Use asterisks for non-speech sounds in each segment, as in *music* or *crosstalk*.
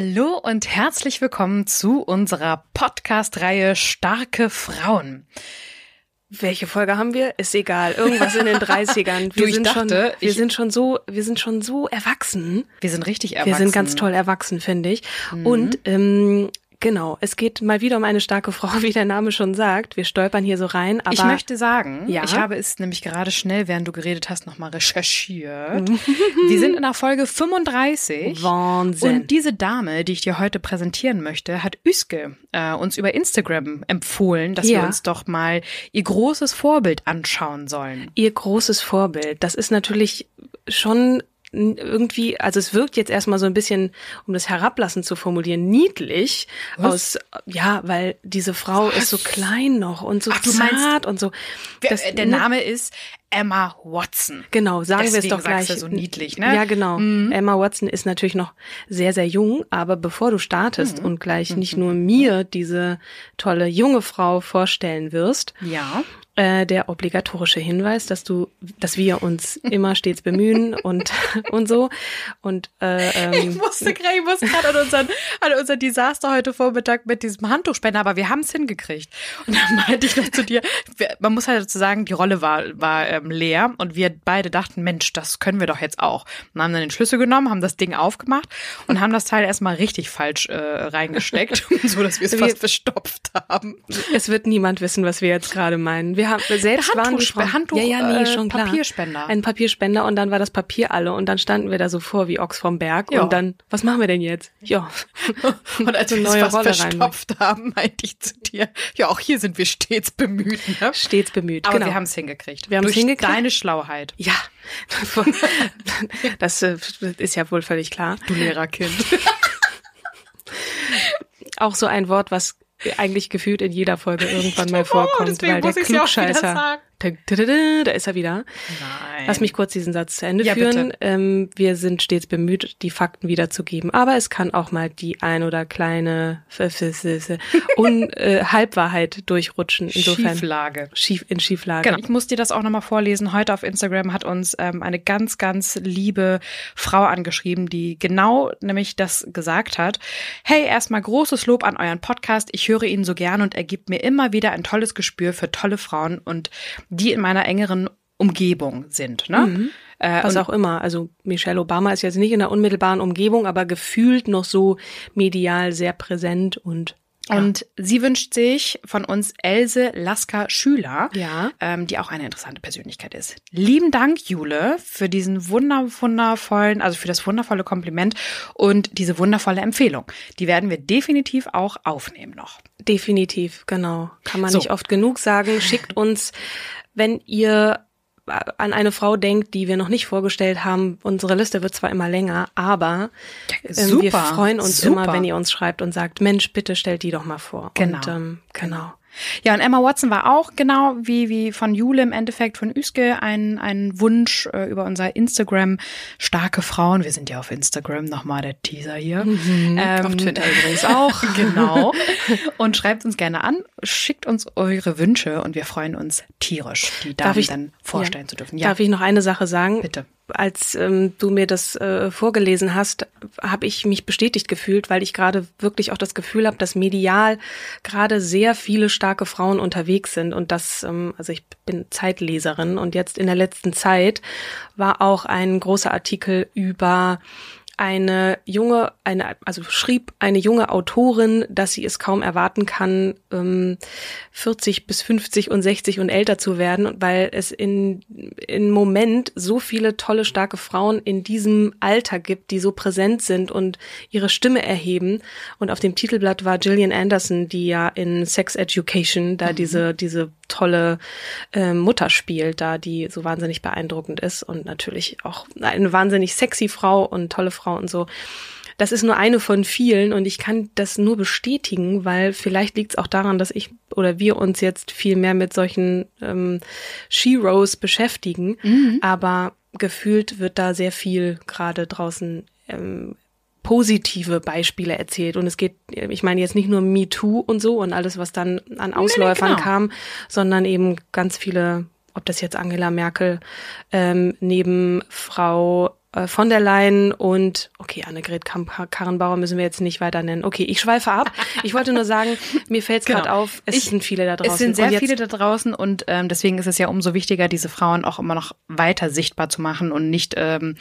Hallo und herzlich willkommen zu unserer Podcast-Reihe Starke Frauen. Welche Folge haben wir? Ist egal. Irgendwas in den *laughs* 30ern. Wir Du, sind dachte, schon, wir ich- sind schon so, wir sind schon so erwachsen. Wir sind richtig erwachsen. Wir sind ganz toll erwachsen, finde ich. Und ähm, genau, es geht mal wieder um eine starke Frau, *laughs* wie der Name schon sagt. Wir stolpern hier so rein. Aber ich möchte sagen, Ja? ich habe es nämlich gerade schnell, während du geredet hast, nochmal recherchiert. *laughs* Wir sind in der Folge 35. Wahnsinn. Und diese Dame, die ich dir heute präsentieren möchte, hat Üske äh, uns über Instagram empfohlen, dass Ja. wir uns doch mal ihr großes Vorbild anschauen sollen. ihr großes Vorbild. Das ist natürlich schon irgendwie, also es wirkt jetzt erstmal so ein bisschen, um das herablassend zu formulieren, niedlich aus, ja, weil diese Frau ist so klein noch und so Ach, du meinst- zart und so. Das- der ne? Name ist Emma Watson. Genau, sagen wir es Deswegen doch gleich. sagst du so niedlich, ne? Ja, genau. Emma Watson ist natürlich noch sehr, sehr jung, aber bevor du startest und gleich nicht nur mir diese tolle junge Frau vorstellen wirst, Ja. Äh, der obligatorische Hinweis, dass du, dass wir uns immer stets bemühen und *laughs* und so und äh, Ich ähm, musste gerade, ich musste gerade an unseren, an unser Desaster heute Vormittag mit diesem Handtuchspender, aber wir haben es hingekriegt. Und dann meinte ich noch zu dir, man muss halt dazu sagen, die Rolle war, war ähm, leer und wir beide dachten, Mensch, das können wir doch jetzt auch. Und haben dann den Schlüssel genommen, haben das Ding aufgemacht und haben das Teil erstmal richtig falsch äh, reingesteckt, *laughs* so dass wir es fast verstopft haben. es wird niemand wissen, was wir jetzt gerade meinen. Wir haben selbst waren die Frau, Handtuch- ja, ja, nee, äh, schon klar. Papierspender. Ein Papierspender und dann war das Papier alle und dann standen wir da so vor wie Ochs vom Berg Ja. und dann, was machen wir denn jetzt? Ja, *laughs* Und als wir es neue fast Rolle rein. verstopft haben, meinte ich zu dir, ja, auch hier sind wir stets bemüht. Ne? stets bemüht. Aber genau. wir haben es hingekriegt. Wir haben's Durch hingekriegt. deine Schlauheit. Ja, *laughs* das äh, ist ja wohl völlig klar. Du Lehrerkind. *laughs* Auch so ein Wort, was eigentlich gefühlt in jeder Folge irgendwann mal vorkommt, deswegen weil der Klugscheißer. Da, ist er wieder. Nein. Lass mich kurz diesen Satz zu Ende Ja, führen. Ähm, wir sind stets bemüht, die Fakten wiederzugeben, aber es kann auch mal die ein oder kleine Un *laughs* äh, Halbwahrheit durchrutschen. Insofern Schieflage. Schief in Schieflage. Genau. Ich muss dir das auch nochmal vorlesen. Heute auf Instagram hat uns ähm, eine ganz, ganz liebe Frau angeschrieben, die genau nämlich das gesagt hat. Hey, erstmal großes Lob an euren Podcast. Ich höre ihn so gern und er gibt mir immer wieder ein tolles Gespür für tolle Frauen und die in meiner engeren Umgebung sind. Ne? Äh, Was auch immer. Also Michelle Obama ist jetzt nicht in der unmittelbaren Umgebung, aber gefühlt noch so medial sehr präsent und Und sie wünscht sich von uns Else Lasker Schüler, Ja. ähm, die auch eine interessante Persönlichkeit ist. Lieben Dank, Jule, für diesen wunder wundervollen, also für das wundervolle Kompliment und diese wundervolle Empfehlung. Die werden wir definitiv auch aufnehmen noch. Definitiv, genau. Kann man So. nicht oft genug sagen. Schickt uns, wenn ihr an eine Frau denkt, die wir noch nicht vorgestellt haben. Unsere Liste wird zwar immer länger, aber ähm, super, wir freuen uns super. immer, wenn ihr uns schreibt und sagt, Mensch, bitte stellt die doch mal vor. Genau. Und, ähm, genau. Ja, und Emma Watson war auch genau wie, wie von Jule im Endeffekt von Üske ein, ein Wunsch äh, über unser Instagram starke Frauen. Wir sind ja auf Instagram, nochmal der Teaser hier. Ähm, Auf Twitter übrigens auch. *laughs* genau. Und schreibt uns gerne an, schickt uns eure Wünsche und wir freuen uns tierisch, die Damen ich- dann vorstellen ja. zu dürfen. Ja, Darf ich noch eine Sache sagen? bitte. Als ähm, du mir das äh, vorgelesen hast, habe ich mich bestätigt gefühlt, weil ich gerade wirklich auch das Gefühl habe, dass medial gerade sehr viele starke Frauen unterwegs sind und das, ähm, also ich bin Zeitleserin und jetzt in der letzten Zeit war auch ein großer Artikel über eine junge, eine, also schrieb eine junge Autorin, dass sie es kaum erwarten kann, ähm, 40 bis 50 und 60 und älter zu werden, weil es in, im Moment so viele tolle, starke Frauen in diesem Alter gibt, die so präsent sind und ihre Stimme erheben. Und auf dem Titelblatt war Gillian Anderson, die ja in Sex Education da mhm. diese, diese tolle äh, Mutter spielt, da die so wahnsinnig beeindruckend ist und natürlich auch eine wahnsinnig sexy Frau und tolle Frau und so. Das ist nur eine von vielen und ich kann das nur bestätigen, weil vielleicht liegt es auch daran, dass ich oder wir uns jetzt viel mehr mit solchen ähm, Sheroes beschäftigen, mhm. aber gefühlt wird da sehr viel gerade draußen ähm, positive Beispiele erzählt. Und es geht, ich meine jetzt nicht nur MeToo und so und alles, was dann an Ausläufern nee, genau. kam, sondern eben ganz viele, ob das jetzt Angela Merkel ähm, neben Frau von der Leyen und, okay, Annegret Karrenbauer müssen wir jetzt nicht weiter nennen. Okay, ich schweife ab. Ich wollte nur sagen, *laughs* mir fällt es genau. gerade auf, es ich, sind viele da draußen. Es sind sehr viele da draußen und ähm, deswegen ist es ja umso wichtiger, diese Frauen auch immer noch weiter sichtbar zu machen und nicht ähm,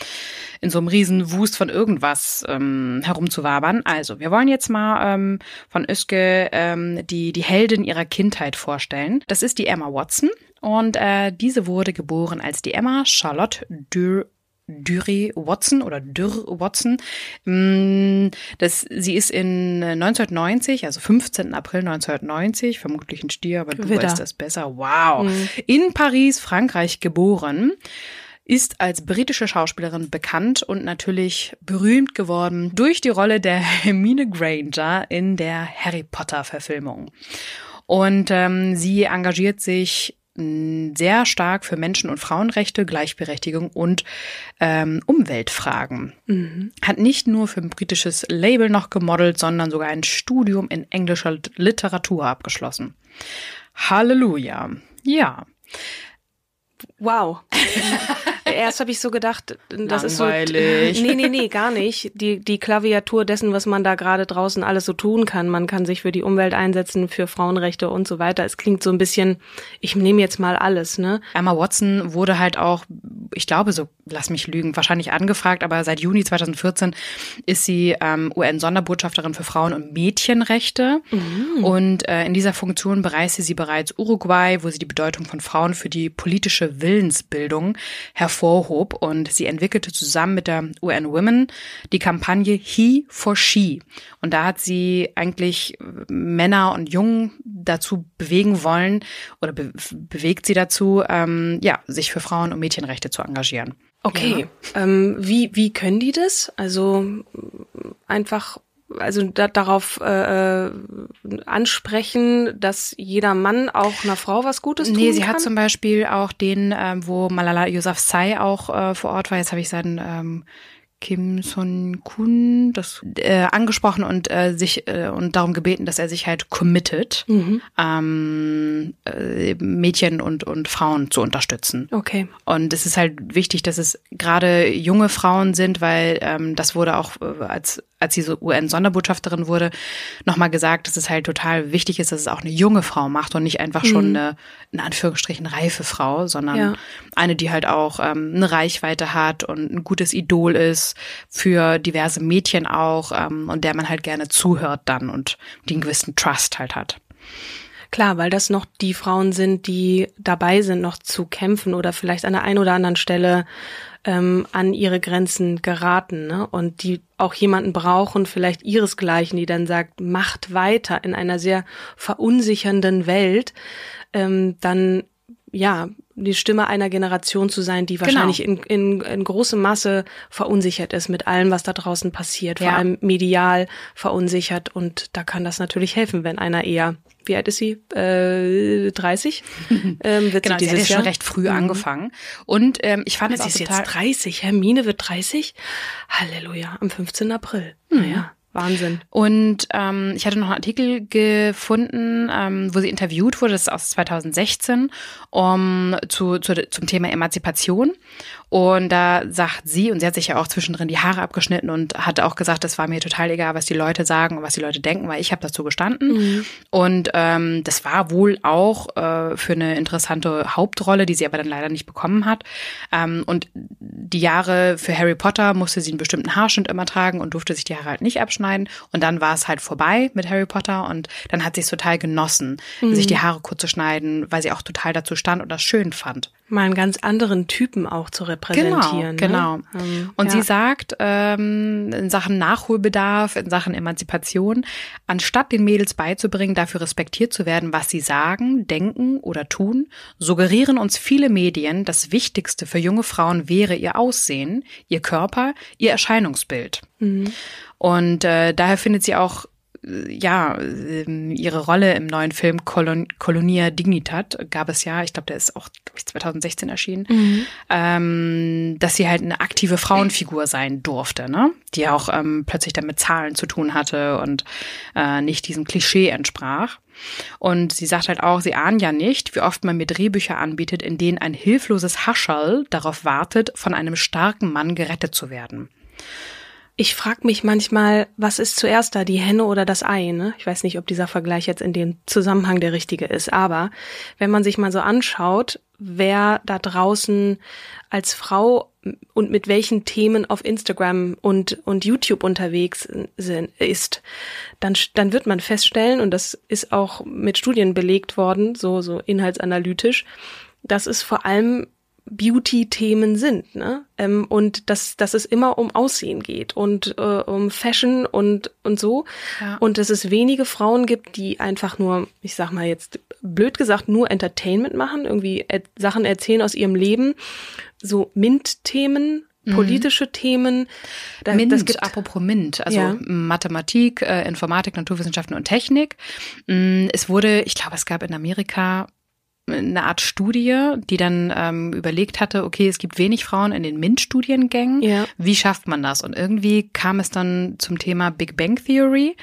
in so einem riesen Wust von irgendwas ähm, herumzuwabern. Also, wir wollen jetzt mal ähm, von Öske ähm, die, die Heldin ihrer Kindheit vorstellen. Das ist die Emma Watson. Und äh, diese wurde geboren als die Emma Charlotte Dürr Dury Watson oder Dürr Watson. Mm, das, sie ist in 1990, also 15. April 1990, vermutlich ein Stier, aber du Wieder. weißt das besser. Wow. Mhm. In Paris, Frankreich geboren ist als britische Schauspielerin bekannt und natürlich berühmt geworden durch die Rolle der *laughs* Hermine Granger in der Harry Potter Verfilmung. Und ähm, sie engagiert sich sehr stark für Menschen- und Frauenrechte, Gleichberechtigung und ähm, Umweltfragen. Mhm. Hat nicht nur für ein britisches Label noch gemodelt, sondern sogar ein Studium in englischer Literatur abgeschlossen. Halleluja. Ja. Wow. *laughs* Erst habe ich so gedacht, das Langweilig. ist so. *laughs* Nee, nee, nee, gar nicht. Die, die Klaviatur dessen, was man da gerade draußen alles so tun kann. Man kann sich für die Umwelt einsetzen, für Frauenrechte und so weiter. Es klingt so ein bisschen, ich nehme jetzt mal alles, ne? Emma Watson wurde halt auch, ich glaube so, lass mich lügen, wahrscheinlich angefragt, aber seit Juni 2014 ist sie ähm, UN-Sonderbotschafterin für Frauen- und Mädchenrechte. Mhm. Und äh, in dieser Funktion bereiste sie bereits Uruguay, wo sie die Bedeutung von Frauen für die politische Willensbildung hervorhob. Und sie entwickelte zusammen mit der UN Women die Kampagne He for She. Und da hat sie eigentlich Männer und Jungen dazu bewegen wollen oder be bewegt sie dazu, ähm, ja, sich für Frauen- und Mädchenrechte zu engagieren. Okay, ja. ähm, wie, wie können die das? Also einfach also da, darauf äh, äh, ansprechen, dass jeder Mann auch einer Frau was Gutes tun Nee, sie kann? hat zum Beispiel auch den, ähm, wo Malala Yousafzai auch äh, vor Ort war. Jetzt habe ich seinen ähm, Kim Son Kun das äh, angesprochen und äh, sich äh, und darum gebeten, dass er sich halt committet, mhm. ähm, äh, Mädchen und und Frauen zu unterstützen. Okay. Und es ist halt wichtig, dass es gerade junge Frauen sind, weil ähm, das wurde auch äh, als als sie so UN-Sonderbotschafterin wurde, nochmal gesagt, dass es halt total wichtig ist, dass es auch eine junge Frau macht und nicht einfach schon mhm. eine, in Anführungsstrichen, reife Frau, sondern ja. eine, die halt auch ähm, eine Reichweite hat und ein gutes Idol ist für diverse Mädchen auch ähm, und der man halt gerne zuhört dann und die einen gewissen Trust halt hat. Klar, weil das noch die Frauen sind, die dabei sind, noch zu kämpfen oder vielleicht an der einen oder anderen Stelle ähm, an ihre Grenzen geraten ne? und die auch jemanden brauchen, vielleicht ihresgleichen, die dann sagt, macht weiter in einer sehr verunsichernden Welt, ähm, dann ja, die Stimme einer Generation zu sein, die genau. wahrscheinlich genau. in, in, in großem Masse verunsichert ist mit allem, was da draußen passiert, ja. vor allem medial verunsichert. Und da kann das natürlich helfen, wenn einer eher, wie alt ist sie? Äh, 30? *laughs* ähm, wird genau, sie, dieses sie hat ja schon recht früh mhm. angefangen. Und ähm, ich fand es auch ist jetzt 30. Hermine wird 30? Halleluja, am 15. April. Mhm. Wahnsinn. Und ähm, ich hatte noch einen Artikel gefunden, ähm, wo sie interviewt wurde, das ist aus 2016, um, zu, zu, zum Thema Emanzipation. Und da sagt sie, und sie hat sich ja auch zwischendrin die Haare abgeschnitten und hat auch gesagt, es war mir total egal, was die Leute sagen und was die Leute denken, weil ich habe dazu gestanden. Mhm. Und ähm, das war wohl auch äh, für eine interessante Hauptrolle, die sie aber dann leider nicht bekommen hat. Ähm, und die Jahre für Harry Potter musste sie einen bestimmten Haarschnitt immer tragen und durfte sich die Haare halt nicht abschneiden. Und dann war es halt vorbei mit Harry Potter und dann hat sie es total genossen, mhm. sich die Haare kurz zu schneiden, weil sie auch total dazu stand und das schön fand mal einen ganz anderen Typen auch zu repräsentieren. Genau, ne? genau. Ähm, und ja. sie sagt ähm, in Sachen Nachholbedarf, in Sachen Emanzipation, anstatt den Mädels beizubringen, dafür respektiert zu werden, was sie sagen, denken oder tun, suggerieren uns viele Medien, das Wichtigste für junge Frauen wäre ihr Aussehen, ihr Körper, ihr Erscheinungsbild. Mhm. Und äh, daher findet sie auch ja, ähm, ihre Rolle im neuen Film Kolon Colonia Dignitat gab es ja, ich glaube, der ist auch ich, 2016 erschienen, mhm. ähm, dass sie halt eine aktive Frauenfigur sein durfte, ne? Die auch ähm, plötzlich dann mit Zahlen zu tun hatte und äh, nicht diesem Klischee entsprach. Und sie sagt halt auch, sie ahnen ja nicht, wie oft man mir Drehbücher anbietet, in denen ein hilfloses Hascherl darauf wartet, von einem starken Mann gerettet zu werden. Ich frage mich manchmal, was ist zuerst da, die Henne oder das Ei? Ne? Ich weiß nicht, ob dieser Vergleich jetzt in dem Zusammenhang der richtige ist, aber wenn man sich mal so anschaut, wer da draußen als Frau und mit welchen Themen auf Instagram und, und YouTube unterwegs sind, ist, dann, dann wird man feststellen, und das ist auch mit Studien belegt worden, so, so inhaltsanalytisch, dass es vor allem Beauty-Themen sind, ne? Ähm, und dass, dass es immer um Aussehen geht und äh, um Fashion und, und so. Ja. Und dass es wenige Frauen gibt, die einfach nur, ich sag mal jetzt blöd gesagt, nur Entertainment machen, irgendwie er Sachen erzählen aus ihrem Leben. So MINT-Themen, mhm. politische Themen. Da, MINT, das gibt, apropos MINT, also ja. Mathematik, äh, Informatik, Naturwissenschaften und Technik. Mm, es wurde, ich glaube, es gab in Amerika eine Art Studie, die dann ähm, überlegt hatte, okay, es gibt wenig Frauen in den MINT-Studiengängen. Ja. Wie schafft man das? Und irgendwie kam es dann zum Thema Big Bang Theory,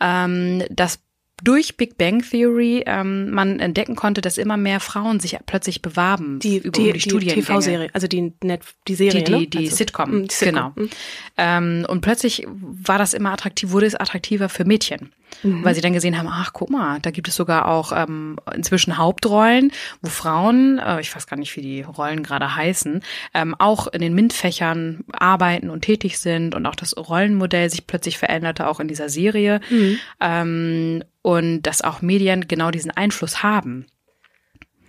ähm, dass durch Big Bang Theory ähm, man entdecken konnte, dass immer mehr Frauen sich plötzlich bewarben die, über die, die, die TV-Serie, also die Net, die Serie, die, die, ne? die also, Sitcom, mh, Sitcom, genau. Mh. Ähm, und plötzlich war das immer attraktiv, wurde es attraktiver für Mädchen. Mhm. Weil sie dann gesehen haben, ach guck mal, da gibt es sogar auch ähm, inzwischen Hauptrollen, wo Frauen, äh, ich weiß gar nicht, wie die Rollen gerade heißen, ähm, auch in den MINT-Fächern arbeiten und tätig sind und auch das Rollenmodell sich plötzlich veränderte, auch in dieser Serie. Mhm. Ähm, und dass auch Medien genau diesen Einfluss haben.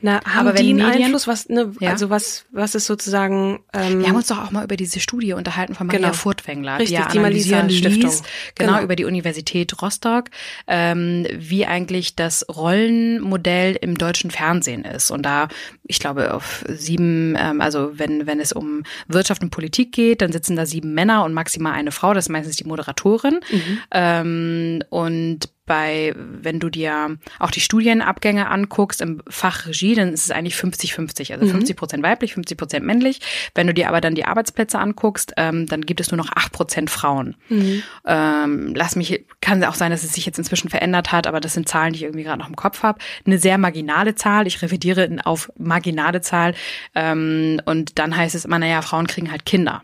Na, haben aber die einen Medien, Einfluss, was, ne, ja. also was, was ist sozusagen? Ähm, Wir haben uns doch auch mal über diese Studie unterhalten von Maria genau. Furtwängler, Richtig, die, ja die analysieren Stiftung. Ließ, genau, genau, über die Universität Rostock, ähm, wie eigentlich das Rollenmodell im deutschen Fernsehen ist. Und da, ich glaube, auf sieben, ähm, also wenn, wenn es um Wirtschaft und Politik geht, dann sitzen da sieben Männer und maximal eine Frau, das ist meistens die Moderatorin. Mhm. Ähm, und bei, wenn du dir auch die Studienabgänge anguckst im Fach Regie, dann ist es eigentlich 50-50, also mhm. 50 Prozent weiblich, 50 Prozent männlich. Wenn du dir aber dann die Arbeitsplätze anguckst, ähm, dann gibt es nur noch 8 Prozent Frauen. Mhm. Ähm, lass mich, kann auch sein, dass es sich jetzt inzwischen verändert hat, aber das sind Zahlen, die ich irgendwie gerade noch im Kopf habe. Eine sehr marginale Zahl, ich revidiere auf marginale Zahl. Ähm, und dann heißt es immer, naja, Frauen kriegen halt Kinder.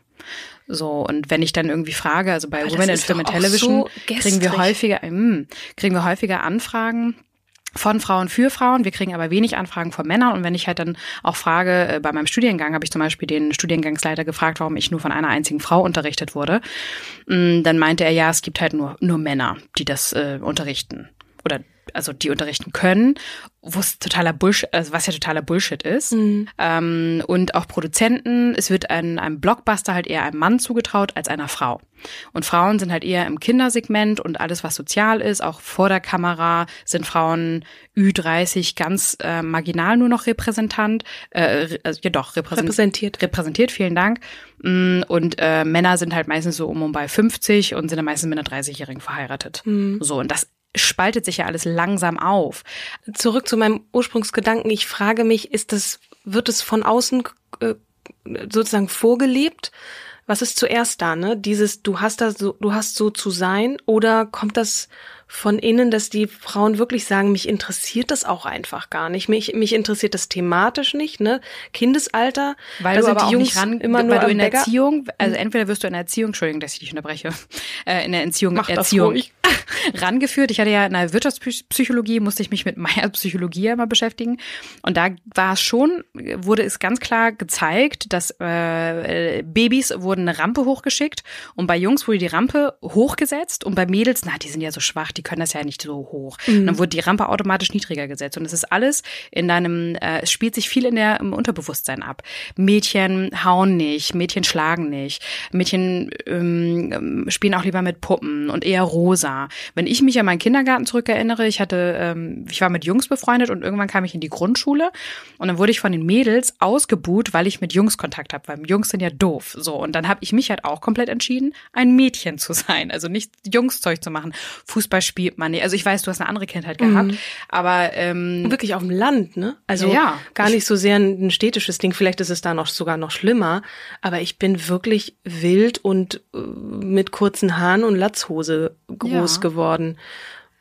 So, und wenn ich dann irgendwie frage, also bei Women in Film and Television so kriegen wir häufiger, mh, hm, kriegen wir häufiger Anfragen von Frauen für Frauen. Wir kriegen aber wenig Anfragen von Männern. Und wenn ich halt dann auch frage, äh, bei meinem Studiengang habe ich zum Beispiel den Studiengangsleiter gefragt, warum ich nur von einer einzigen Frau unterrichtet wurde. Hm, dann meinte er, ja, es gibt halt nur, nur Männer, die das äh, unterrichten. Oder also die unterrichten können, wo es totaler Bullshit, also was ja totaler Bullshit ist. Mhm. Ähm, und auch Produzenten, es wird ein, einem Blockbuster halt eher einem Mann zugetraut als einer Frau. Und Frauen sind halt eher im Kindersegment und alles, was sozial ist, auch vor der Kamera, sind Frauen Ü30 ganz äh, marginal nur noch repräsentant, äh, also, ja doch, repräsent repräsentiert. Repräsentiert, vielen Dank. Mm, und äh, Männer sind halt meistens so um und bei 50 und sind dann meistens mit einer 30-Jährigen verheiratet. Mhm. So, und das spaltet sich ja alles langsam auf. Zurück zu meinem Ursprungsgedanken. Ich frage mich, ist das, wird es von außen äh, sozusagen vorgelebt? was ist zuerst da, ne? Dieses, du hast da so, du hast so zu sein oder kommt das von innen, dass die Frauen wirklich sagen, mich interessiert das auch einfach gar nicht. Mich, mich interessiert das thematisch nicht, ne? Kindesalter, weil da du sind aber die auch Jungs nicht ran, immer nur weil du in der. Erziehung, also entweder wirst du in der Erziehung, Entschuldigung, dass ich dich unterbreche, äh, in der Erziehung, Mach das Erziehung ruhig. *laughs* rangeführt. Ich hatte ja in der Wirtschaftspsychologie, musste ich mich mit Meyers *laughs* Psychologie ja immer beschäftigen. Und da war es schon, wurde es ganz klar gezeigt, dass äh, Babys wurden eine Rampe hochgeschickt und bei Jungs wurde die Rampe hochgesetzt und bei Mädels, na, die sind ja so schwach, die können das ja nicht so hoch. Und dann wurde die Rampe automatisch niedriger gesetzt. Und es ist alles in deinem, äh, es spielt sich viel in der im Unterbewusstsein ab. Mädchen hauen nicht, Mädchen schlagen nicht, Mädchen ähm, spielen auch lieber mit Puppen und eher rosa. Wenn ich mich an meinen Kindergarten zurückerinnere, ich hatte, ähm, ich war mit Jungs befreundet und irgendwann kam ich in die Grundschule und dann wurde ich von den Mädels ausgebuht, weil ich mit Jungs Kontakt habe, weil Jungs sind ja doof. So und dann habe ich mich halt auch komplett entschieden, ein Mädchen zu sein, also nicht Jungszeug zu machen. Fußball spielt man nicht. Also ich weiß, du hast eine andere Kindheit gehabt, aber ähm, Wirklich auf dem Land, ne? Also Ja, gar nicht so sehr ein, ein städtisches Ding. Vielleicht ist es da noch sogar noch schlimmer. Aber ich bin wirklich wild und äh, mit kurzen Haaren und Latzhose groß Ja. geworden.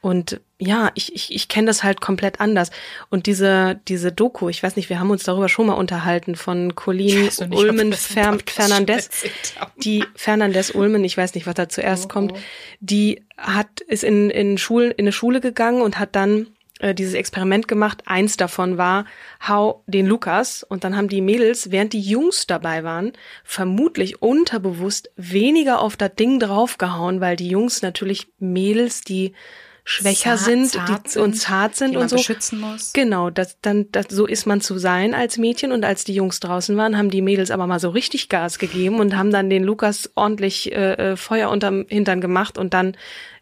Und ja, ich, ich, ich kenne das halt komplett anders. Und diese, diese Doku, ich weiß nicht, wir haben uns darüber schon mal unterhalten von Colleen nicht, Ulmen Fer Fernandez. Die Fernandez Ulmen, ich weiß nicht, was da zuerst kommt, die hat, ist in, in Schulen, in eine Schule gegangen und hat dann äh, dieses Experiment gemacht. Eins davon war, hau den Lukas. Und dann haben die Mädels, während die Jungs dabei waren, vermutlich unterbewusst weniger auf das Ding draufgehauen, weil die Jungs natürlich Mädels, die schwächer Zart- sind zart die, und sind, zart sind und so. beschützen muss. Genau, das, dann, das, so ist man zu sein als Mädchen. Und als die Jungs draußen waren, haben die Mädels aber mal so richtig Gas gegeben und haben dann den Lukas ordentlich äh, äh, Feuer unterm Hintern gemacht und dann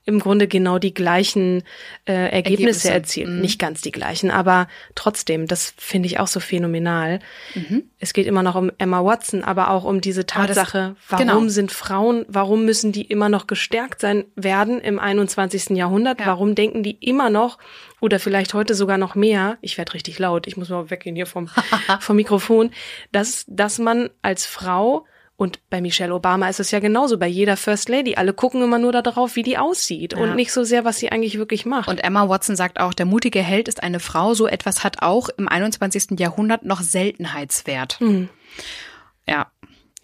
im Grunde genau die gleichen äh, Ergebnisse, Ergebnisse. erzielt. Mhm. Nicht ganz die gleichen, aber trotzdem, das finde ich auch so phänomenal. Mhm. Es geht immer noch um Emma Watson, aber auch um diese Aber das- Tatsache, warum genau. sind Frauen, warum müssen die immer noch gestärkt sein werden im 21. Jahrhundert? Ja. Warum denken die immer noch oder vielleicht heute sogar noch mehr? Ich werde richtig laut, ich muss mal weggehen hier vom, *laughs* vom Mikrofon, dass, dass man als Frau und bei Michelle Obama ist es ja genauso, bei jeder First Lady. Alle gucken immer nur darauf, wie die aussieht Ja. und nicht so sehr, was sie eigentlich wirklich macht. Und Emma Watson sagt auch, der mutige Held ist eine Frau. So etwas hat auch im 21. Jahrhundert noch Seltenheitswert. Ja.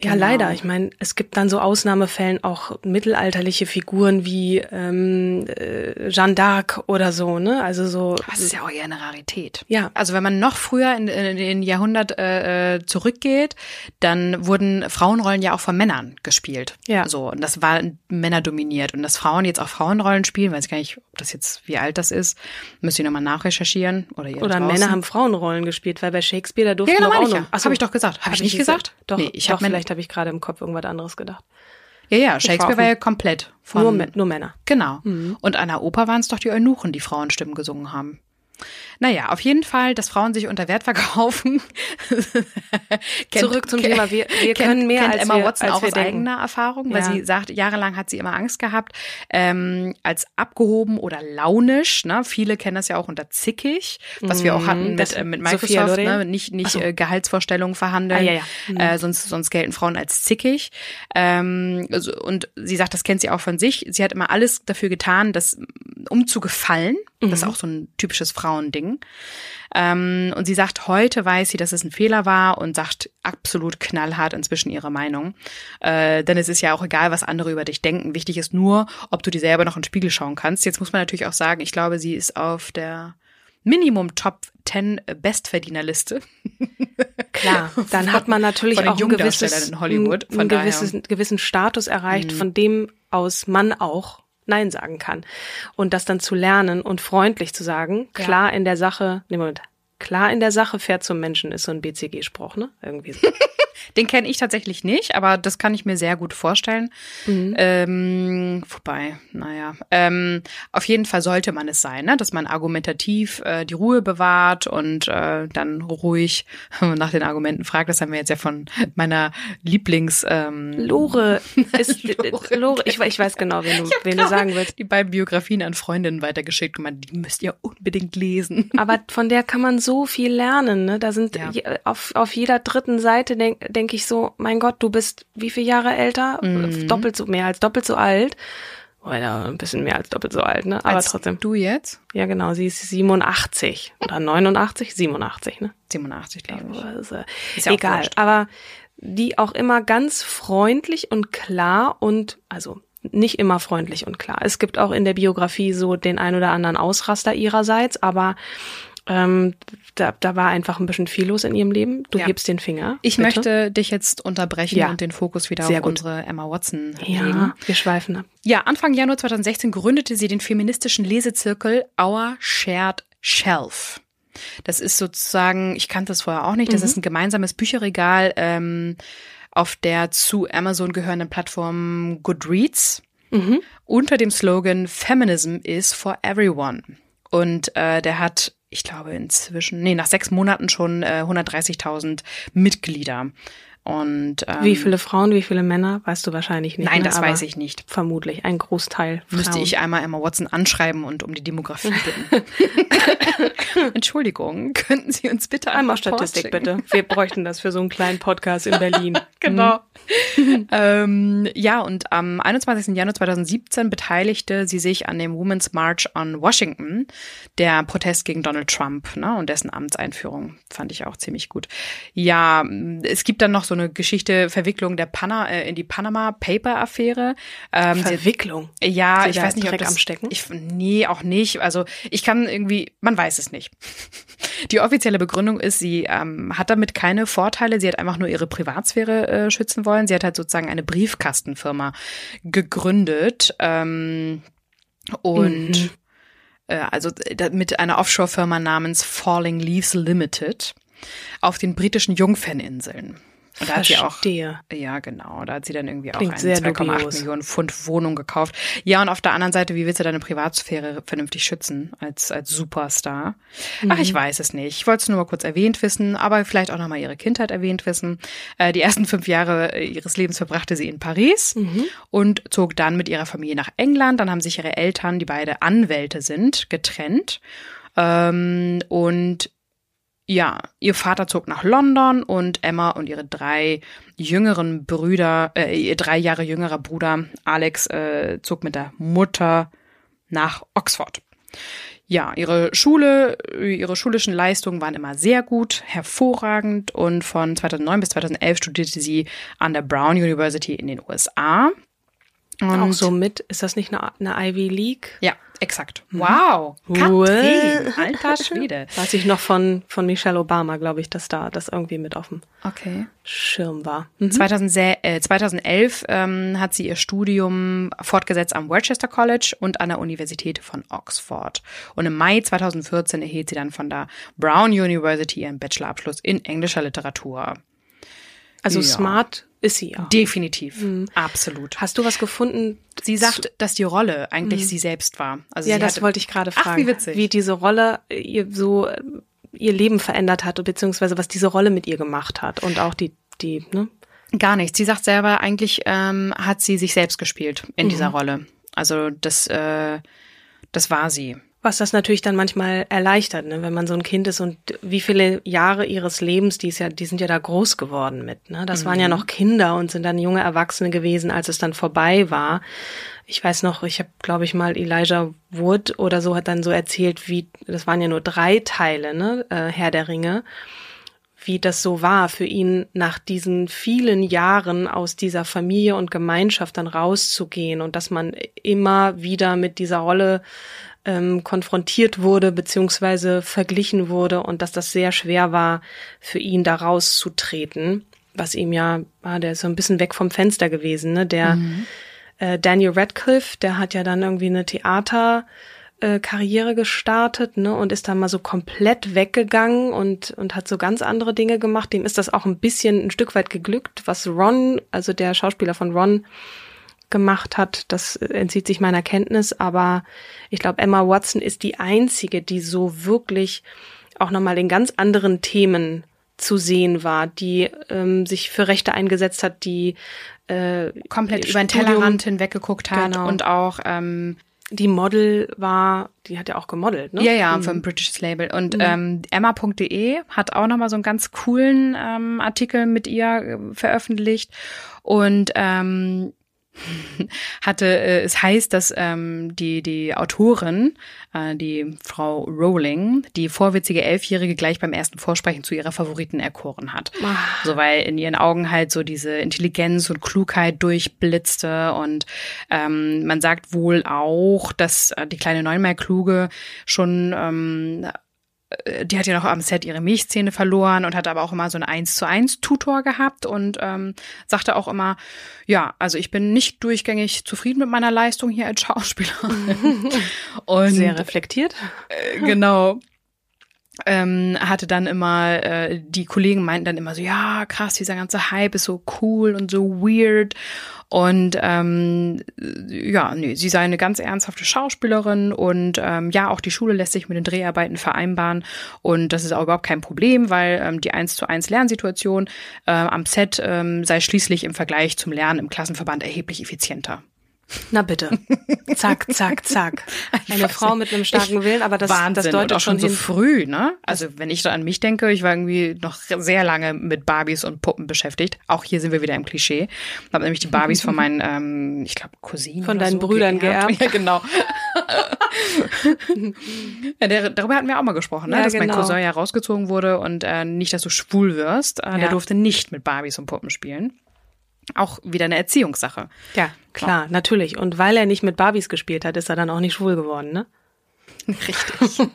Ja, Genau. leider. Ich meine, es gibt dann so Ausnahmefällen auch mittelalterliche Figuren wie ähm, äh, Jeanne d'Arc oder so, ne? Also so. Das ist ja auch eher eine Rarität. Ja. Also wenn man noch früher in, in den Jahrhundert äh, äh, zurückgeht, dann wurden Frauenrollen ja auch von Männern gespielt. Ja. So und das war männerdominiert und dass Frauen jetzt auch Frauenrollen spielen, weiß ich gar nicht, ob das jetzt wie alt das ist, müsst ihr nochmal nachrecherchieren oder ihr Oder. Männer haben Frauenrollen gespielt, weil bei Shakespeare da durften Ja, genau, auch noch. ja. Ach so. Hab ich doch gesagt. Hab ich nicht gesagt? Doch, Nee, ich doch hab Männer- vielleicht habe ich gerade im Kopf irgendwas anderes gedacht. Ja, ja, Shakespeare war ja komplett von Nur, nur Männer. Genau. Und an der Oper waren es doch die Eunuchen, die Frauenstimmen gesungen haben. Naja, auf jeden Fall, dass Frauen sich unter Wert verkaufen. *laughs* Kennt- Zurück zum Thema. Wir- wir kennt, können mehr, kennt als Emma wir- Watson als auch aus denken. eigener Erfahrung, weil Ja. sie sagt, jahrelang hat sie immer Angst gehabt, ähm, als abgehoben oder launisch. Ne? Viele kennen das ja auch unter zickig, was wir auch hatten Mhm, das- mit, äh, mit Microsoft. Ne? Nicht, nicht so. äh, Gehaltsvorstellungen verhandeln. Ah, ja, ja. Mhm. Äh, sonst, sonst gelten Frauen als zickig. Ähm, also, und sie sagt, das kennt sie auch von sich. Sie hat immer alles dafür getan, das, um zu gefallen. Das Mhm. ist auch so ein typisches Frauending. Ähm, und sie sagt, heute weiß sie, dass es ein Fehler war und sagt absolut knallhart inzwischen ihre Meinung. Äh, denn es ist ja auch egal, was andere über dich denken. Wichtig ist nur, ob du dir selber noch in den Spiegel schauen kannst. Jetzt muss man natürlich auch sagen, ich glaube, sie ist auf der Minimum Top 10 Bestverdienerliste. Klar, *laughs* dann hat man natürlich auch ein gewisses, Jungdarstellern in Hollywood. einen Von daher. Mhm. gewisses, gewissen Status erreicht, von dem aus man auch Nein sagen kann. Und das dann zu lernen und freundlich zu sagen, Ja. klar in der Sache, nee, Moment, klar in der Sache, fair zum Menschen ist so ein BCG-Spruch, ne? Irgendwie so. *laughs* Den kenne ich tatsächlich nicht, aber das kann ich mir sehr gut vorstellen. Ähm, wobei, naja, ähm, auf jeden Fall sollte man es sein, ne? dass man argumentativ äh, die Ruhe bewahrt und äh, dann ruhig *laughs* nach den Argumenten fragt. Das haben wir jetzt ja von meiner Lieblings ähm, Lore *laughs* ist Lore. Lore, ich, ich weiß genau, wen du, wen du sagen willst. Die beiden Biografien an Freundinnen weitergeschickt und die müsst ihr unbedingt lesen. Aber von der kann man so viel lernen. Ne? Da sind Ja. je- auf, auf jeder dritten Seite denk, denke ich so, mein Gott, du bist wie viele Jahre älter? Mhm. Doppelt so, mehr als doppelt so alt. Oder ein bisschen mehr als doppelt so alt, ne? Aber Als trotzdem. Du jetzt? Ja, genau, sie ist 87 oder 89, 87, ne? 87, glaube ich. Also, Ist ja auch egal, aber die auch immer ganz freundlich und klar und also nicht immer freundlich und klar. Es gibt auch in der Biografie so den ein oder anderen Ausraster ihrerseits, aber ähm, da, da war einfach ein bisschen viel los in ihrem Leben. Du Ja. hebst den Finger. Ich bitte. möchte dich jetzt unterbrechen Ja. und den Fokus wieder Sehr auf gut. unsere Emma Watson legen. Ja, wir schweifen ab. Ja, Anfang Januar 2016 gründete sie den feministischen Lesezirkel Our Shared Shelf. Das ist sozusagen, ich kannte das vorher auch nicht, das ist ein gemeinsames Bücherregal ähm, auf der zu Amazon gehörenden Plattform Goodreads unter dem Slogan Feminism is for everyone. Und äh, der hat, ich glaube, inzwischen, nee, nach sechs Monaten schon äh, 130.000 Mitglieder. Und ähm, Wie viele Frauen, wie viele Männer, weißt du wahrscheinlich nicht. Nein, ne? das Aber weiß ich nicht. Vermutlich ein Großteil. Müsste Frauen. ich einmal Emma Watson anschreiben und um die Demografie *laughs* bitten. *laughs* Entschuldigung, könnten Sie uns bitte Einmal Statistik bitte. Wir bräuchten das für so einen kleinen Podcast in Berlin. *laughs* Genau. ähm, ja, und am 21. Januar 2017 beteiligte sie sich an dem Women's March on Washington, der Protest gegen Donald Trump ne, und dessen Amtseinführung. Fand ich auch ziemlich gut. Ja, es gibt dann noch so eine Geschichte, Verwicklung der Pana, äh, in die Panama Paper Affäre. Ähm, sie- Verwicklung. ja, Sie ich weiß nicht, ob Dreck das, am Stecken? Ich, nee, auch nicht. Also ich kann irgendwie, man weiß es nicht. *laughs* Die offizielle Begründung ist, sie ähm, hat damit keine Vorteile. Sie hat einfach nur ihre Privatsphäre äh, schützen wollen. Sie hat halt sozusagen eine Briefkastenfirma gegründet ähm, und Mhm. äh, also mit einer Offshore-Firma namens Falling Leaves Limited auf den britischen Jungferninseln. Und da hat sie auch Verstehe. ja, genau. Da hat sie dann irgendwie Klingt auch eine 2,8 dubios. Millionen Pfund Wohnung gekauft. Ja, und auf der anderen Seite, wie willst du deine Privatsphäre vernünftig schützen als, als Superstar? Ach, Mhm. ich weiß es nicht. Ich wollte es nur mal kurz erwähnt wissen, aber vielleicht auch nochmal ihre Kindheit erwähnt wissen. Äh, die ersten fünf Jahre äh, ihres Lebens verbrachte sie in Paris Mhm. und zog dann mit ihrer Familie nach England. Dann haben sich ihre Eltern, die beide Anwälte sind, getrennt. Ähm, und ja, ihr Vater zog nach London und Emma und ihre drei jüngeren Brüder, äh, ihr drei Jahre jüngerer Bruder Alex äh, zog mit der Mutter nach Oxford. Ja, ihre Schule, ihre schulischen Leistungen waren immer sehr gut, hervorragend und von 2009 bis 2011 studierte sie an der Brown University in den USA. Und Auch so mit, ist das nicht eine, eine Ivy League? Ja, exakt. Wow. Katrin, alter Schwede. *laughs* Weiß ich noch von, von Michelle Obama, glaube ich, dass da das irgendwie mit auf dem Okay. Schirm war. Mhm. 2000, äh, 2011 ähm, hat sie ihr Studium fortgesetzt am Worcester College und an der Universität von Oxford. Und im Mai 2014 erhielt sie dann von der Brown University ihren Bachelorabschluss in englischer Literatur. Also Ja. smart ist sie ja. Definitiv, absolut. Hast du was gefunden? Sie sagt, dass die Rolle eigentlich sie selbst war. Also Ja, das hatte- wollte ich gerade Ach, fragen. wie witzig. Wie diese Rolle ihr so äh, ihr Leben verändert hat, beziehungsweise was diese Rolle mit ihr gemacht hat und auch die, die, ne? Gar nichts. Sie sagt selber, eigentlich ähm, hat sie sich selbst gespielt in dieser Rolle. Also das, äh, das war sie. Was das natürlich dann manchmal erleichtert, ne, wenn man so ein Kind ist und wie viele Jahre ihres Lebens, die ist ja, die sind ja da groß geworden mit, ne? Das waren ja noch Kinder und sind dann junge Erwachsene gewesen, als es dann vorbei war. Ich weiß noch, ich habe, glaube ich, mal Elijah Wood oder so hat dann so erzählt, wie, das waren ja nur drei Teile, ne, äh, Herr der Ringe, wie das so war für ihn, nach diesen vielen Jahren aus dieser Familie und Gemeinschaft dann rauszugehen und dass man immer wieder mit dieser Rolle ähm, konfrontiert wurde beziehungsweise verglichen wurde und dass das sehr schwer war für ihn da rauszutreten, was ihm ja, ah, der ist so ein bisschen weg vom Fenster gewesen, ne? Der äh, Daniel Radcliffe, der hat ja dann irgendwie eine Theater äh, Karriere gestartet, ne, und ist dann mal so komplett weggegangen und und hat so ganz andere Dinge gemacht. Dem ist das auch ein bisschen ein Stück weit geglückt, was Ron, also der Schauspieler von Ron gemacht hat, das entzieht sich meiner Kenntnis, aber ich glaube, Emma Watson ist die einzige, die so wirklich auch nochmal in ganz anderen Themen zu sehen war, die ähm, sich für Rechte eingesetzt hat, die äh, Komplett über den Tellerrand hinweggeguckt hat Genau. und auch ähm, die Model war, die hat ja auch gemodelt, ne? Ja, ja, vom British Label. Und ähm, Emma.de hat auch nochmal so einen ganz coolen ähm, Artikel mit ihr äh, veröffentlicht. Und ähm, hatte, äh, es heißt, dass ähm, die, die Autorin, äh, die Frau Rowling, die vorwitzige Elfjährige gleich beim ersten Vorsprechen zu ihrer Favoriten erkoren hat. So weil in ihren Augen halt so diese Intelligenz und Klugheit durchblitzte und ähm, man sagt wohl auch, dass äh, die kleine neunmal Kluge schon ähm, die hat ja noch am Set ihre Milchzähne verloren und hat aber auch immer so einen 1 zu 1 Tutor gehabt und ähm, sagte auch immer, ja, also ich bin nicht durchgängig zufrieden mit meiner Leistung hier als Schauspielerin. *laughs* und Sehr reflektiert. äh, genau. Ähm, hatte dann immer, äh, die Kollegen meinten dann immer so, ja, krass, dieser ganze Hype ist so cool und so weird. Und ähm, ja, nee, sie sei eine ganz ernsthafte Schauspielerin und ähm, ja, auch die Schule lässt sich mit den Dreharbeiten vereinbaren und das ist auch überhaupt kein Problem, weil ähm, die 1 zu 1 Lernsituation äh, am Set ähm, sei schließlich im Vergleich zum Lernen im Klassenverband erheblich effizienter. Na bitte. Zack, *laughs* zack, zack. Eine Frau mit einem starken Willen, aber das, Wahnsinn. das und deutet auch schon schon so früh, ne? Also wenn ich da an mich denke, ich war irgendwie noch sehr lange mit Barbies und Puppen beschäftigt. Auch hier sind wir wieder im Klischee. Habe nämlich die Barbies von meinen, *laughs* ähm, ich glaube, Cousinen Von deinen so Brüdern *laughs* Ja, genau. ja, der, darüber hatten wir auch mal gesprochen, ne? Ja, dass mein genau. Cousin ja rausgezogen wurde und äh, nicht, dass du schwul wirst. Äh, Der Ja. durfte nicht mit Barbies und Puppen spielen. Auch wieder eine Erziehungssache. Ja, klar, natürlich. Und weil er nicht mit Barbies gespielt hat, ist er dann auch nicht schwul geworden, ne? *laughs* Richtig. *laughs*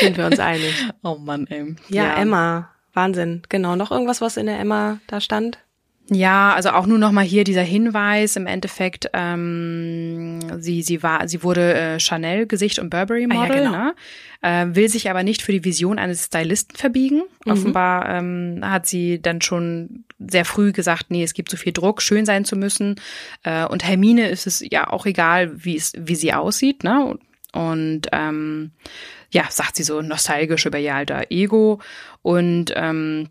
Sind wir uns einig. oh Mann, ey. Ja, Emma. Wahnsinn. Genau. Noch irgendwas, was in der Emma da stand? Ja, also auch nur noch mal hier dieser Hinweis im Endeffekt, ähm, sie sie war sie wurde äh, Chanel Gesicht und Burberry Ah ja, Model, genau. ne? Äh, will sich aber nicht für die Vision eines Stylisten verbiegen. Mhm. Offenbar ähm, hat sie dann schon sehr früh gesagt, nee, es gibt so viel Druck, schön sein zu müssen. Äh, und Hermine ist es ja auch egal, wie es wie sie aussieht, ne? Und ähm, ja, sagt sie so nostalgisch über ihr alter Ego und ähm,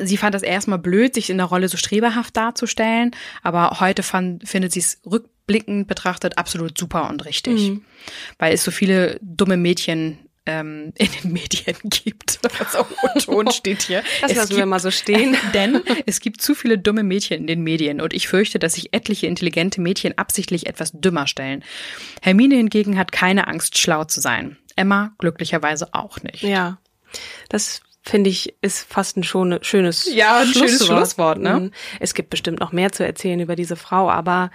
Sie fand das erstmal blöd, sich in der Rolle so streberhaft darzustellen, aber heute fand, findet sie es rückblickend betrachtet absolut super und richtig, Mhm. weil es so viele dumme Mädchen ähm, *laughs* in den Medien gibt. Was auch O-Ton *laughs* steht hier. Das Es lassen wir mal so stehen. *laughs* Denn es gibt zu viele dumme Mädchen in den Medien und ich fürchte, dass sich etliche intelligente Mädchen absichtlich etwas dümmer stellen. Hermine hingegen hat keine Angst, schlau zu sein. Emma glücklicherweise auch nicht. Ja. Das finde ich ist fast ein schon, schönes Ja, ein schönes Schlusswort, ne? Mhm. Es gibt bestimmt noch mehr zu erzählen über diese Frau, aber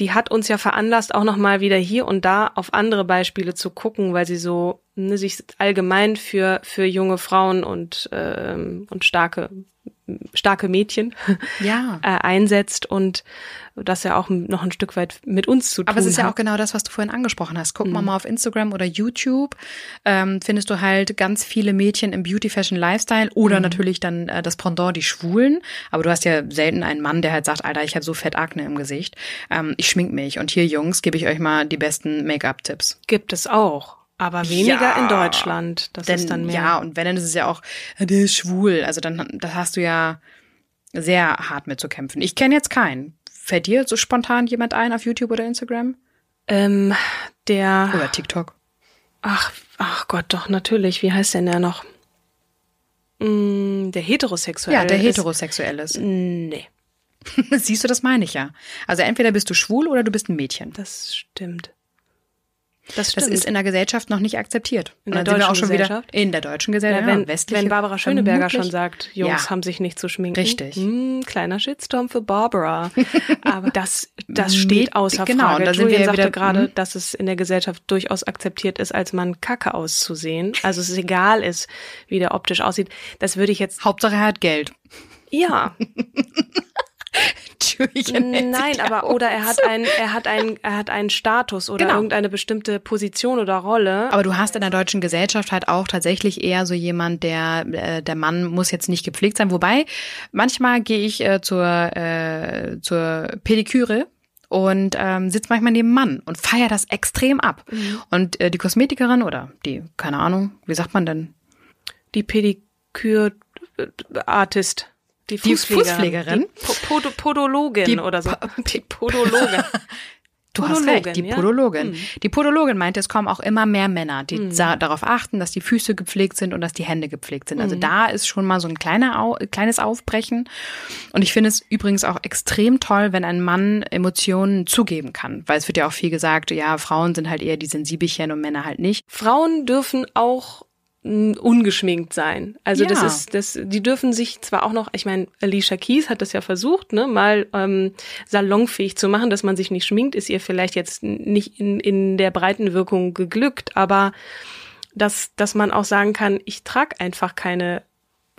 die hat uns ja veranlasst, auch noch mal wieder hier und da auf andere Beispiele zu gucken, weil sie so ne, sich allgemein für für junge Frauen und ähm, und starke starke Mädchen Ja. *laughs* äh, einsetzt und das ja auch noch ein Stück weit mit uns zu tun Aber es ist ja auch hat. genau das, was du vorhin angesprochen hast. Guck mal Mhm. mal auf Instagram oder YouTube, ähm, findest du halt ganz viele Mädchen im Beauty, Fashion, Lifestyle oder Mhm. natürlich dann äh, das Pendant, die Schwulen. Aber du hast ja selten einen Mann, der halt sagt, Alter, ich habe so fett Akne im Gesicht. Ähm, ich schmink mich. Und hier, Jungs, gebe ich euch mal die besten Make-up-Tipps. gibt es auch, aber weniger Ja. in Deutschland. Das Denn, ist dann mehr. Ja, und wenn, dann ist es ja auch, äh, der ist schwul. Also dann, da hast du ja sehr hart mit zu kämpfen. Ich kenne jetzt keinen. Fällt dir so spontan jemand ein auf YouTube oder Instagram? Ähm, der, Oder TikTok? ach, ach Gott, doch, natürlich. Wie heißt denn der noch? Mm, der heterosexuelle. Ja, der ist- heterosexuell ist. Nee, *laughs* Siehst du, das meine ich ja. Also entweder bist du schwul oder du bist ein Mädchen. das stimmt. Das Das ist in der Gesellschaft noch nicht akzeptiert. In der deutschen Gesellschaft? in der deutschen Gesellschaft. wenn, ja, westliche, wenn Barbara Schöneberger vermutlich. schon sagt, Jungs Ja. haben sich nicht zu schminken. Richtig. Hm, kleiner Shitstorm für Barbara. *laughs* Aber das, das steht außer genau, Frage. und da sind Julian wir sagte wieder- gerade, mhm. dass es in der Gesellschaft durchaus akzeptiert ist, als Mann kacke auszusehen. Also es egal ist, wie der optisch aussieht. Das würde ich jetzt, Hauptsache er hat Geld. ja, *laughs* *laughs* Sich Nein, aber oder er hat einen, er hat einen, er hat einen Status oder Genau. irgendeine bestimmte Position oder Rolle. Aber du hast in der deutschen Gesellschaft halt auch tatsächlich eher so jemand, der äh, der Mann muss jetzt nicht gepflegt sein. Wobei manchmal gehe ich äh, zur äh, zur Pediküre und ähm, sitze manchmal neben dem Mann und feier das extrem ab. Und äh, die Kosmetikerin oder die keine Ahnung, wie sagt man denn? die Pedikür-Artist. Die, Die Fußpflegerin. Fußpflegerin. Die Po- Podo Podologin Die oder so. Po- Die Podologin. *laughs* Du hast Podologin, recht, die ja? Podologin. Hm. Die Podologin meinte, es kommen auch immer mehr Männer, die sa- darauf achten, dass die Füße gepflegt sind und dass die Hände gepflegt sind. Also da ist schon mal so ein kleiner, Au kleines Aufbrechen. Und ich finde es übrigens auch extrem toll, wenn ein Mann Emotionen zugeben kann. Weil es wird ja auch viel gesagt, ja, Frauen sind halt eher die Sensibelchen und Männer halt nicht. Frauen dürfen auch ungeschminkt sein. Also das Ja. ist, das, die dürfen sich zwar auch noch, ich meine, Alicia Keys hat das ja versucht, ne, mal ähm, salonfähig zu machen, dass man sich nicht schminkt, ist ihr vielleicht jetzt nicht in, in der breiten Wirkung geglückt, aber dass, dass man auch sagen kann, ich trage einfach keine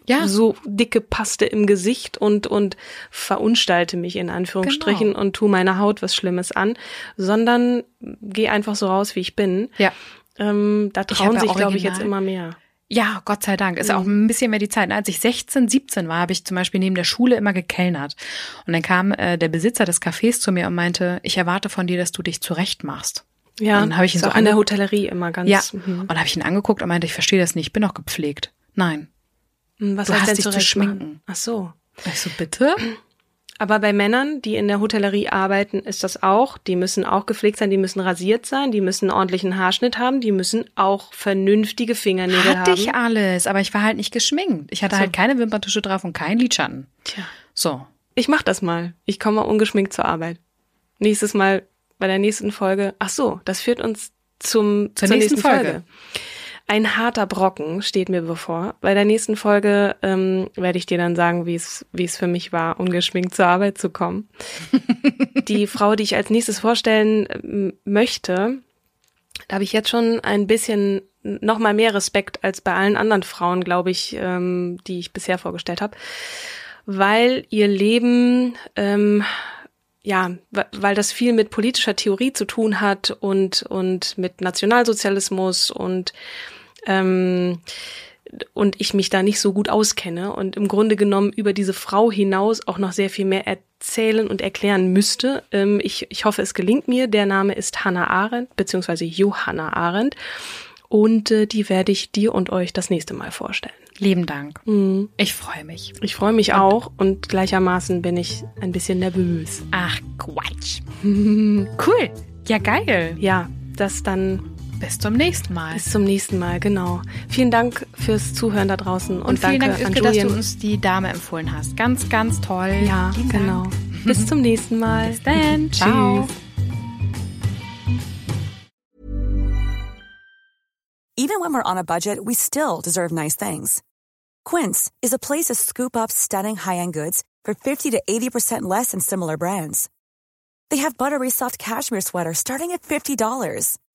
Ja. so dicke Paste im Gesicht und, und verunstalte mich in Anführungsstrichen Genau. und tu meiner Haut was Schlimmes an, sondern geh einfach so raus, wie ich bin. Ja. Ähm, da trauen sich, ja glaube ich, jetzt immer mehr. Ja, Gott sei Dank. Ist auch ein bisschen mehr die Zeit. Als ich 16, 17 war, habe ich zum Beispiel neben der Schule immer gekellnert. Und dann kam äh, der Besitzer des Cafés zu mir und meinte, ich erwarte von dir, dass du dich zurecht machst. Ja, Und dann habe ich ihn so auch in der Hotellerie immer ganz. Ja. Mhm. Und habe ich ihn angeguckt und meinte, ich verstehe das nicht, ich bin doch gepflegt. Nein. Hm, Was Du heißt hast denn dich zu schminken. machen? Ach so. Ich so, bitte? Aber bei Männern, die in der Hotellerie arbeiten, ist das auch. Die müssen auch gepflegt sein, die müssen rasiert sein, die müssen einen ordentlichen Haarschnitt haben, die müssen auch vernünftige Fingernägel Hatte haben. ich alles, aber ich war halt nicht geschminkt. Ich hatte So. halt keine Wimperntusche drauf und keinen Lidschatten. Tja. So. Ich mach das mal. Ich komme mal ungeschminkt zur Arbeit. Nächstes Mal bei der nächsten Folge. Ach so, das führt uns zum Zur nächsten Folge. Ein harter Brocken steht mir bevor. Bei der nächsten Folge ähm, werde ich dir dann sagen, wie es wie es für mich war, ungeschminkt zur Arbeit zu kommen. *laughs* die Frau, die ich als nächstes vorstellen ähm, möchte, da habe ich jetzt schon ein bisschen noch mal mehr Respekt als bei allen anderen Frauen, glaube ich, ähm, die ich bisher vorgestellt habe, weil ihr Leben ähm, ja, weil das viel mit politischer Theorie zu tun hat und und mit Nationalsozialismus und ähm, und ich mich da nicht so gut auskenne und im Grunde genommen über diese Frau hinaus auch noch sehr viel mehr erzählen und erklären müsste. Ähm, ich, ich hoffe, es gelingt mir. Der Name ist Hannah Arendt, beziehungsweise Johanna Arendt. Und äh, die werde ich dir und euch das nächste Mal vorstellen. Lieben Dank. Mhm. Ich freue mich. Ich freue mich auch und gleichermaßen bin ich ein bisschen nervös. Ach, Quatsch. *laughs* cool. Ja, geil. Ja, das dann Bis zum nächsten Mal. bis zum nächsten Mal, genau. Vielen Dank fürs Zuhören da draußen und, Und vielen danke Dank, an Ilke, dass du uns die Dame empfohlen hast. Ganz, ganz toll. ja, Lieben genau. Dank. Bis zum nächsten Mal. Bis dann. *laughs* Ciao. Even when we're on a budget, we still deserve nice things. Quince is a place to scoop up stunning high-end goods for 50 to 80% less than similar brands. They have buttery soft cashmere sweaters starting at $50,